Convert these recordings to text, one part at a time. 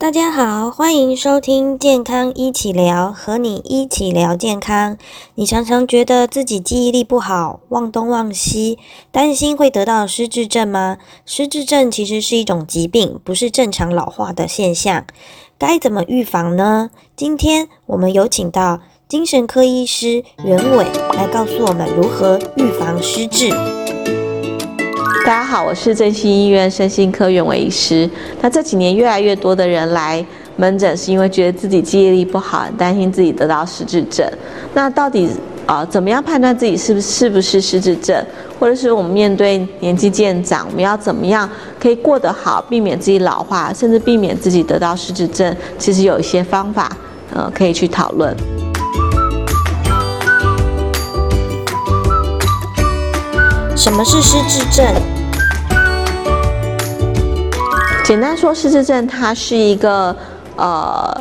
大家好，欢迎收听健康一起聊，和你一起聊健康。你常常觉得自己记忆力不好，忘东忘西，担心会得到失智症吗？失智症其实是一种疾病，不是正常老化的现象。该怎么预防呢？今天我们有请到精神科医师袁伟来告诉我们如何预防失智。大家好，我是振兴医院身心科袁伟医师。那这几年越来越多的人来门诊，是因为觉得自己记忆力不好，担心自己得到失智症。那到底啊，怎么样判断自己是不是不是失智症？或者是我们面对年纪渐长，我们要怎么样可以过得好，避免自己老化，甚至避免自己得到失智症？其实有一些方法，呃，可以去讨论。什么是失智症？简单说，失智症它是一个呃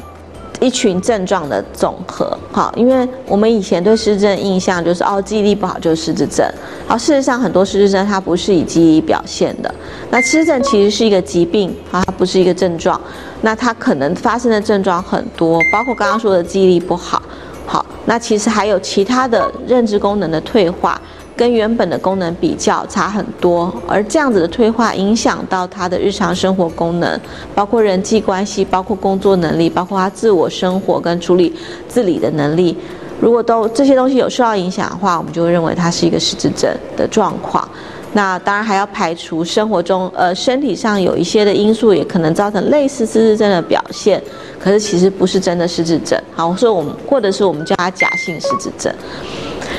一群症状的总和。好，因为我们以前对失智症印象就是哦记忆力不好就是失智症，而事实上很多失智症它不是以记忆表现的。那失智症其实是一个疾病啊，它不是一个症状。那它可能发生的症状很多，包括刚刚说的记忆力不好。好，那其实还有其他的认知功能的退化。跟原本的功能比较差很多，而这样子的退化影响到他的日常生活功能，包括人际关系，包括工作能力，包括他自我生活跟处理自理的能力。如果都这些东西有受到影响的话，我们就会认为它是一个失智症的状况。那当然还要排除生活中呃身体上有一些的因素，也可能造成类似失智症的表现，可是其实不是真的失智症。好，所以我们或者是我们叫它假性失智症。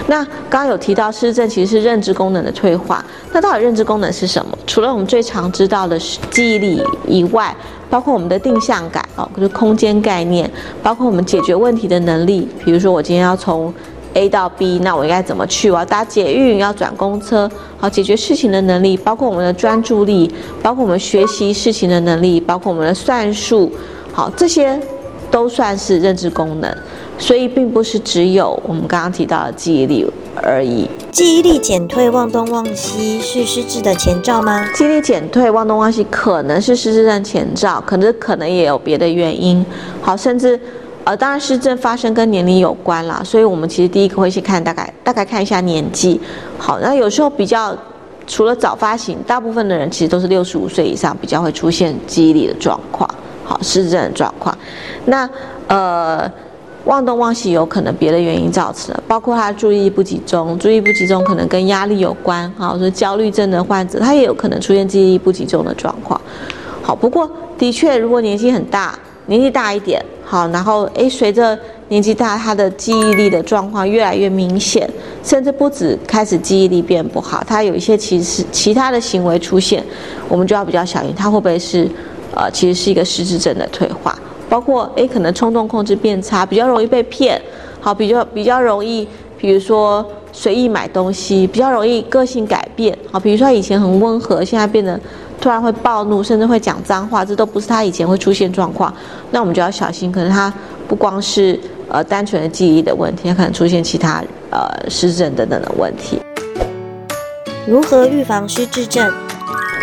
那刚刚有提到失智其实是认知功能的退化，那到底认知功能是什么？除了我们最常知道的记忆力以外，包括我们的定向感哦，就是空间概念，包括我们解决问题的能力，比如说我今天要从 A 到 B，那我应该怎么去？我要搭捷运，要转公车，好，解决事情的能力，包括我们的专注力，包括我们学习事情的能力，包括我们的算术，好，这些都算是认知功能。所以并不是只有我们刚刚提到的记忆力而已。记忆力减退、忘东忘西是失智的前兆吗？记忆力减退、忘东忘西可能是失智症前兆，可是可能也有别的原因。好，甚至呃，当然失智发生跟年龄有关啦。所以我们其实第一个会去看大概大概看一下年纪。好，那有时候比较除了早发型，大部分的人其实都是六十五岁以上比较会出现记忆力的状况。好，失智症的状况。那呃。忘东忘西有可能别的原因造成的，包括他注意不集中，注意不集中可能跟压力有关，好，说焦虑症的患者他也有可能出现记忆力不集中的状况。好，不过的确，如果年纪很大，年纪大一点，好，然后诶，随着年纪大，他的记忆力的状况越来越明显，甚至不止开始记忆力变不好，他有一些其实其他的行为出现，我们就要比较小心，他会不会是呃，其实是一个失智症的退化。包括诶，可能冲动控制变差，比较容易被骗，好，比较比较容易，比如说随意买东西，比较容易个性改变，好，比如说他以前很温和，现在变得突然会暴怒，甚至会讲脏话，这都不是他以前会出现状况，那我们就要小心，可能他不光是呃单纯的记忆的问题，他可能出现其他呃失智等等的问题。如何预防失智症？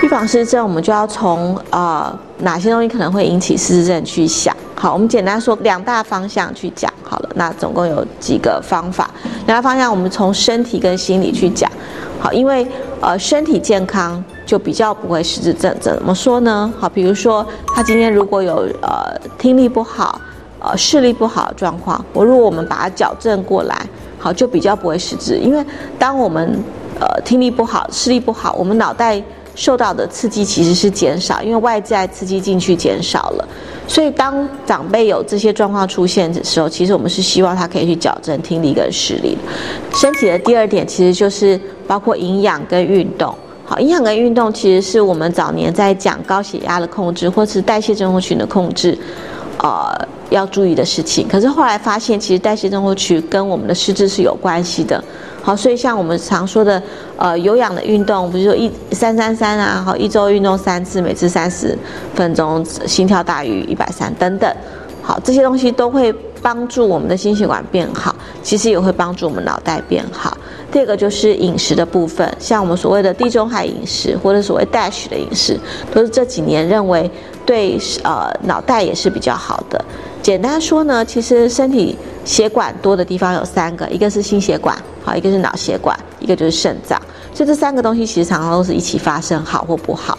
预防失智症，我们就要从呃哪些东西可能会引起失智症去想。好，我们简单说两大方向去讲好了。那总共有几个方法？两大方向，我们从身体跟心理去讲。好，因为呃身体健康就比较不会失智症。怎么说呢？好，比如说他今天如果有呃听力不好、呃视力不好的状况，我如果我们把它矫正过来，好就比较不会失智。因为当我们呃听力不好、视力不好，我们脑袋受到的刺激其实是减少，因为外在刺激进去减少了，所以当长辈有这些状况出现的时候，其实我们是希望他可以去矫正听力跟视力。身体的第二点其实就是包括营养跟运动。好，营养跟运动其实是我们早年在讲高血压的控制，或是代谢症候群的控制，呃，要注意的事情。可是后来发现，其实代谢症候群跟我们的失智是有关系的。好，所以像我们常说的，呃，有氧的运动，比如说一三三三啊，好，一周运动三次，每次三十分钟，心跳大于一百三等等，好，这些东西都会帮助我们的心血管变好，其实也会帮助我们脑袋变好。第二个就是饮食的部分，像我们所谓的地中海饮食或者所谓 DASH 的饮食，都是这几年认为对呃脑袋也是比较好的。简单说呢，其实身体血管多的地方有三个，一个是心血管，好，一个是脑血管，一个就是肾脏。所以这三个东西其实常常都是一起发生，好或不好。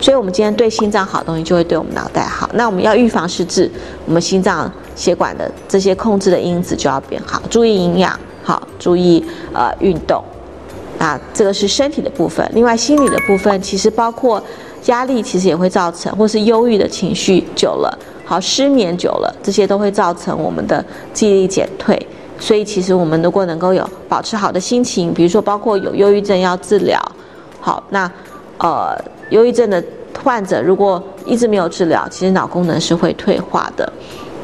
所以我们今天对心脏好东西，就会对我们脑袋好。那我们要预防失智，我们心脏血管的这些控制的因子就要变好，注意营养，好，注意呃运动。啊这个是身体的部分。另外心理的部分，其实包括压力，其实也会造成，或是忧郁的情绪久了，好，失眠久了，这些都会造成我们的记忆力减退。所以其实我们如果能够有保持好的心情，比如说包括有忧郁症要治疗，好，那呃。忧郁症的患者如果一直没有治疗，其实脑功能是会退化的。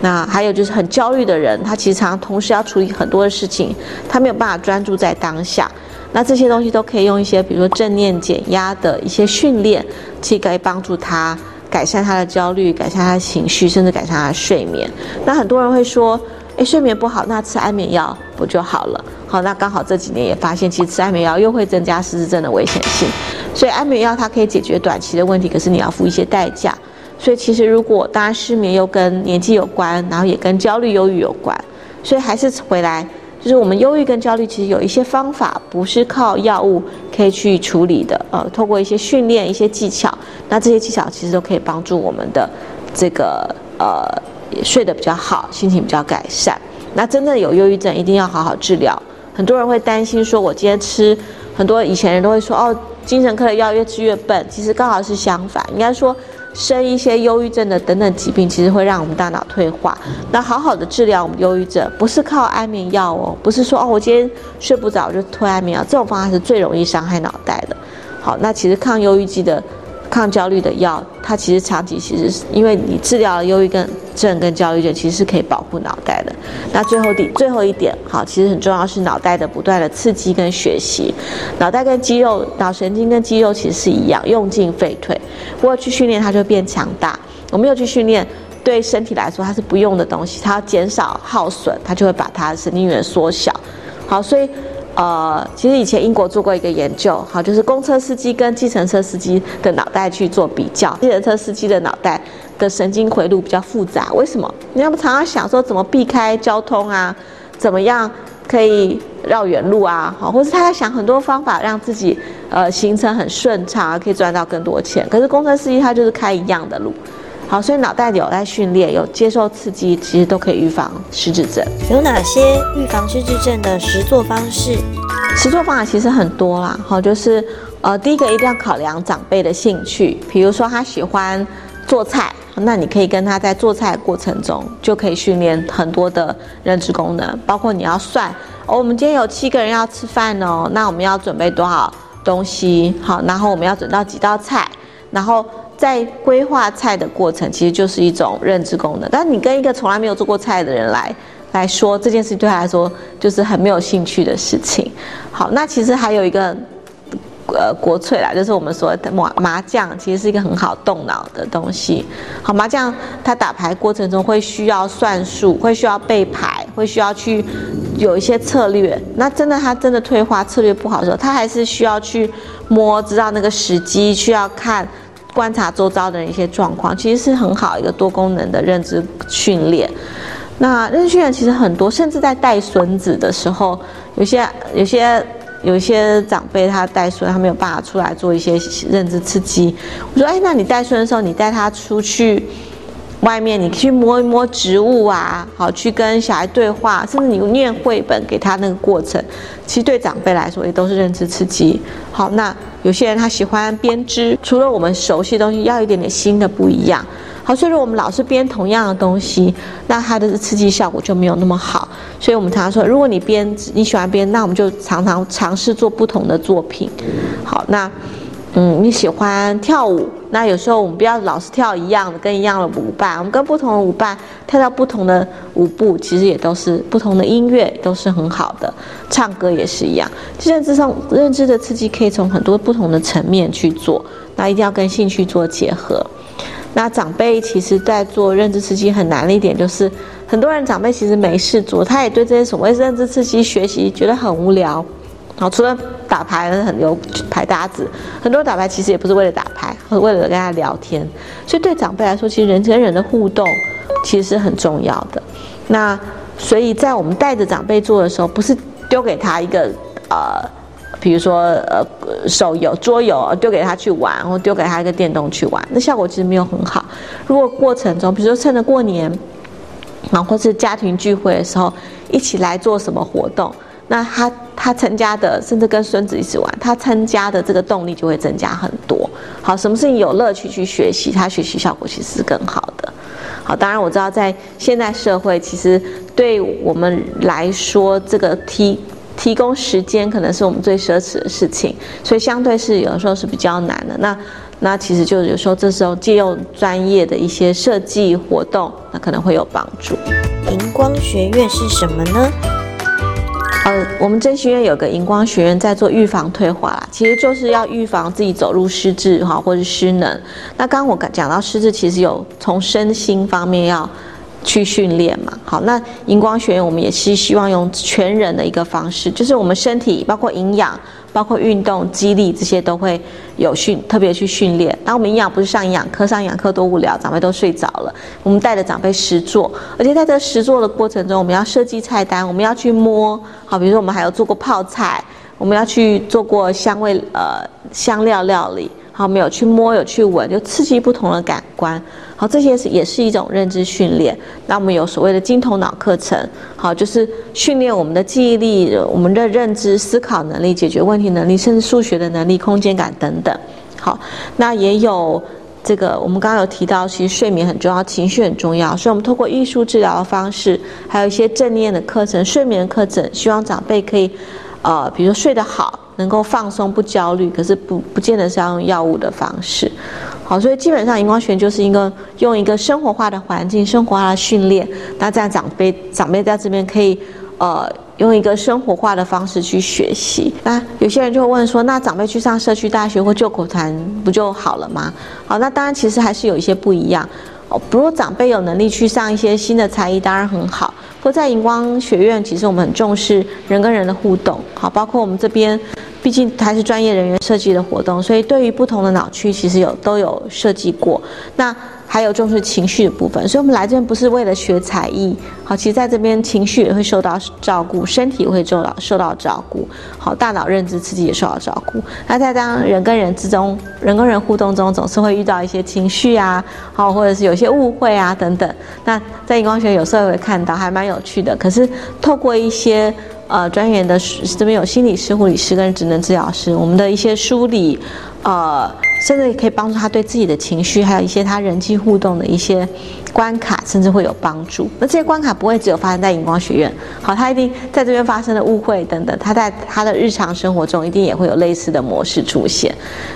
那还有就是很焦虑的人，他其实常同时要处理很多的事情，他没有办法专注在当下。那这些东西都可以用一些，比如说正念减压的一些训练，去可以帮助他改善他的焦虑，改善他的情绪，甚至改善他的睡眠。那很多人会说，诶，睡眠不好，那吃安眠药不就好了？好，那刚好这几年也发现，其实吃安眠药又会增加失智症的危险性。所以安眠药它可以解决短期的问题，可是你要付一些代价。所以其实如果当然失眠又跟年纪有关，然后也跟焦虑、忧郁有关，所以还是回来，就是我们忧郁跟焦虑其实有一些方法，不是靠药物可以去处理的。呃，透过一些训练、一些技巧，那这些技巧其实都可以帮助我们的这个呃睡得比较好，心情比较改善。那真正有忧郁症，一定要好好治疗。很多人会担心说，我今天吃很多以前人都会说哦。精神科的药越吃越笨，其实刚好是相反。应该说，生一些忧郁症的等等疾病，其实会让我们大脑退化。那好好的治疗我们忧郁症，不是靠安眠药哦，不是说哦，我今天睡不着就推安眠药，这种方法是最容易伤害脑袋的。好，那其实抗忧郁剂的。抗焦虑的药，它其实长期其实是因为你治疗了忧郁症症跟焦虑症，其实是可以保护脑袋的。那最后第最后一点，好，其实很重要是脑袋的不断的刺激跟学习。脑袋跟肌肉、脑神经跟肌肉其实是一样，用进废退。不过去训练它就变强大。我没有去训练，对身体来说它是不用的东西，它要减少耗损，它就会把它神经元缩小。好，所以。呃，其实以前英国做过一个研究，好，就是公车司机跟计程车司机的脑袋去做比较，计程车司机的脑袋的神经回路比较复杂，为什么？你要不常常想说怎么避开交通啊，怎么样可以绕远路啊，好，或是他在想很多方法让自己呃行程很顺畅，可以赚到更多钱。可是工程司机他就是开一样的路。好，所以脑袋有在训练，有接受刺激，其实都可以预防失智症。有哪些预防失智症的实作方式？实作方法其实很多啦。好，就是呃，第一个一定要考量长辈的兴趣，比如说他喜欢做菜，那你可以跟他在做菜过程中就可以训练很多的认知功能，包括你要算哦，我们今天有七个人要吃饭哦，那我们要准备多少东西？好，然后我们要准到几道菜，然后。在规划菜的过程，其实就是一种认知功能。但你跟一个从来没有做过菜的人来来说，这件事对他来说就是很没有兴趣的事情。好，那其实还有一个呃国粹啦，就是我们说的麻麻将，其实是一个很好动脑的东西。好，麻将它打牌过程中会需要算术，会需要背牌，会需要去有一些策略。那真的他真的退化策略不好的时候，他还是需要去摸，知道那个时机，需要看。观察周遭的一些状况，其实是很好一个多功能的认知训练。那认知训练其实很多，甚至在带孙子的时候，有些有些有一些长辈他带孙，他没有办法出来做一些认知刺激。我说，哎，那你带孙的时候，你带他出去。外面你去摸一摸植物啊，好去跟小孩对话，甚至你念绘本给他那个过程，其实对长辈来说也都是认知刺激。好，那有些人他喜欢编织，除了我们熟悉的东西，要一点点新的不一样。所以说我们老是编同样的东西，那它的刺激效果就没有那么好。所以我们常常说，如果你编你喜欢编，那我们就常常尝试做不同的作品。好，那。嗯，你喜欢跳舞，那有时候我们不要老是跳一样的，跟一样的舞伴，我们跟不同的舞伴跳到不同的舞步，其实也都是不同的音乐，都是很好的。唱歌也是一样，认知上认知的刺激可以从很多不同的层面去做，那一定要跟兴趣做结合。那长辈其实在做认知刺激很难的一点就是，很多人长辈其实没事做，他也对这些所谓认知刺激学习觉得很无聊。好，除了打牌很有牌搭子，很多人打牌其实也不是为了打牌，或者为了跟他聊天。所以对长辈来说，其实人跟人的互动其实是很重要的。那所以在我们带着长辈做的时候，不是丢给他一个呃，比如说呃手游桌游丢给他去玩，或丢给他一个电动去玩，那效果其实没有很好。如果过程中，比如说趁着过年，啊，或是家庭聚会的时候，一起来做什么活动？那他他参加的，甚至跟孙子一起玩，他参加的这个动力就会增加很多。好，什么事情有乐趣去学习，他学习效果其实是更好的。好，当然我知道在现代社会，其实对我们来说，这个提提供时间可能是我们最奢侈的事情，所以相对是有的时候是比较难的。那那其实就有时候这时候借用专业的一些设计活动，那可能会有帮助。荧光学院是什么呢？呃，我们真学院有个荧光学院在做预防退化啦，其实就是要预防自己走入失智哈，或者失能。那刚刚我讲到失智，其实有从身心方面要去训练嘛。好，那荧光学院我们也是希望用全人的一个方式，就是我们身体包括营养。包括运动、激励这些都会有训，特别去训练。那我们营养不是上营养课，上营养课多无聊，长辈都睡着了。我们带着长辈实做，而且在这实做的过程中，我们要设计菜单，我们要去摸。好，比如说我们还有做过泡菜，我们要去做过香味呃香料料理。好，没有去摸，有去闻，就刺激不同的感官。好，这些是也是一种认知训练。那我们有所谓的金头脑课程，好，就是训练我们的记忆力、我们的认知、思考能力、解决问题能力，甚至数学的能力、空间感等等。好，那也有这个，我们刚刚有提到，其实睡眠很重要，情绪很重要，所以我们通过艺术治疗的方式，还有一些正念的课程、睡眠课程，希望长辈可以，呃，比如说睡得好。能够放松不焦虑，可是不不见得是要用药物的方式。好，所以基本上荧光学就是一个用一个生活化的环境、生活化的训练。那这样长辈长辈在这边可以呃用一个生活化的方式去学习。那有些人就会问说，那长辈去上社区大学或救口团不就好了吗？好，那当然其实还是有一些不一样。哦，如果长辈有能力去上一些新的才艺，当然很好。或在荧光学院，其实我们很重视人跟人的互动。好，包括我们这边。毕竟还是专业人员设计的活动，所以对于不同的脑区，其实有都有设计过。那还有重视情绪的部分，所以我们来这边不是为了学才艺，好，其实在这边情绪也会受到照顾，身体会受到受到照顾，好，大脑认知刺激也受到照顾。那在当人跟人之中，人跟人互动中，总是会遇到一些情绪啊，好，或者是有些误会啊等等。那在荧光学有时候会看到，还蛮有趣的。可是透过一些。呃，专员的这边有心理师、护理师跟职能治疗师，我们的一些梳理，呃，甚至也可以帮助他对自己的情绪，还有一些他人际互动的一些关卡，甚至会有帮助。那这些关卡不会只有发生在荧光学院，好，他一定在这边发生的误会等等，他在他的日常生活中一定也会有类似的模式出现。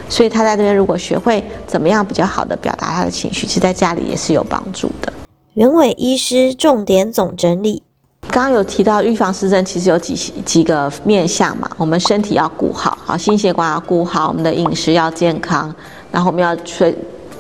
所以他在这边如果学会怎么样比较好的表达他的情绪，其实在家里也是有帮助的。袁伟医师重点总整理。刚刚有提到预防失智，其实有几几个面向嘛。我们身体要顾好，好心血管要顾好，我们的饮食要健康，然后我们要去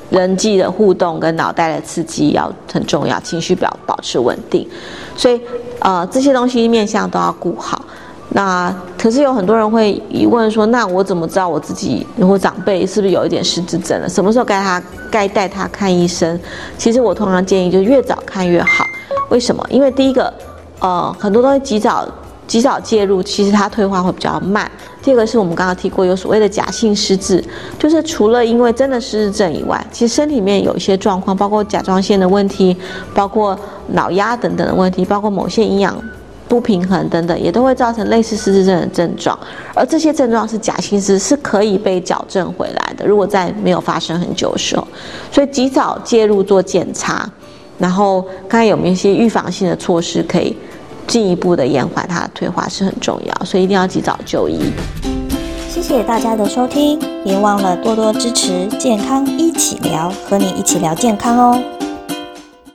人际的互动跟脑袋的刺激要很重要，情绪表保持稳定。所以呃这些东西面向都要顾好。那可是有很多人会疑问说，那我怎么知道我自己如果长辈是不是有一点失智症了？什么时候该他该带他看医生？其实我通常建议就越早看越好。为什么？因为第一个。呃，很多东西及早及早介入，其实它退化会比较慢。第二个是我们刚刚提过，有所谓的假性失智，就是除了因为真的失智症以外，其实身体里面有一些状况，包括甲状腺的问题，包括脑压等等的问题，包括某些营养不平衡等等，也都会造成类似失智症的症状。而这些症状是假性失，是可以被矫正回来的。如果在没有发生很久的时候，所以及早介入做检查。然后看看有没有一些预防性的措施，可以进一步的延缓它的退化是很重要，所以一定要及早就医。谢谢大家的收听，别忘了多多支持健康一起聊，和你一起聊健康哦。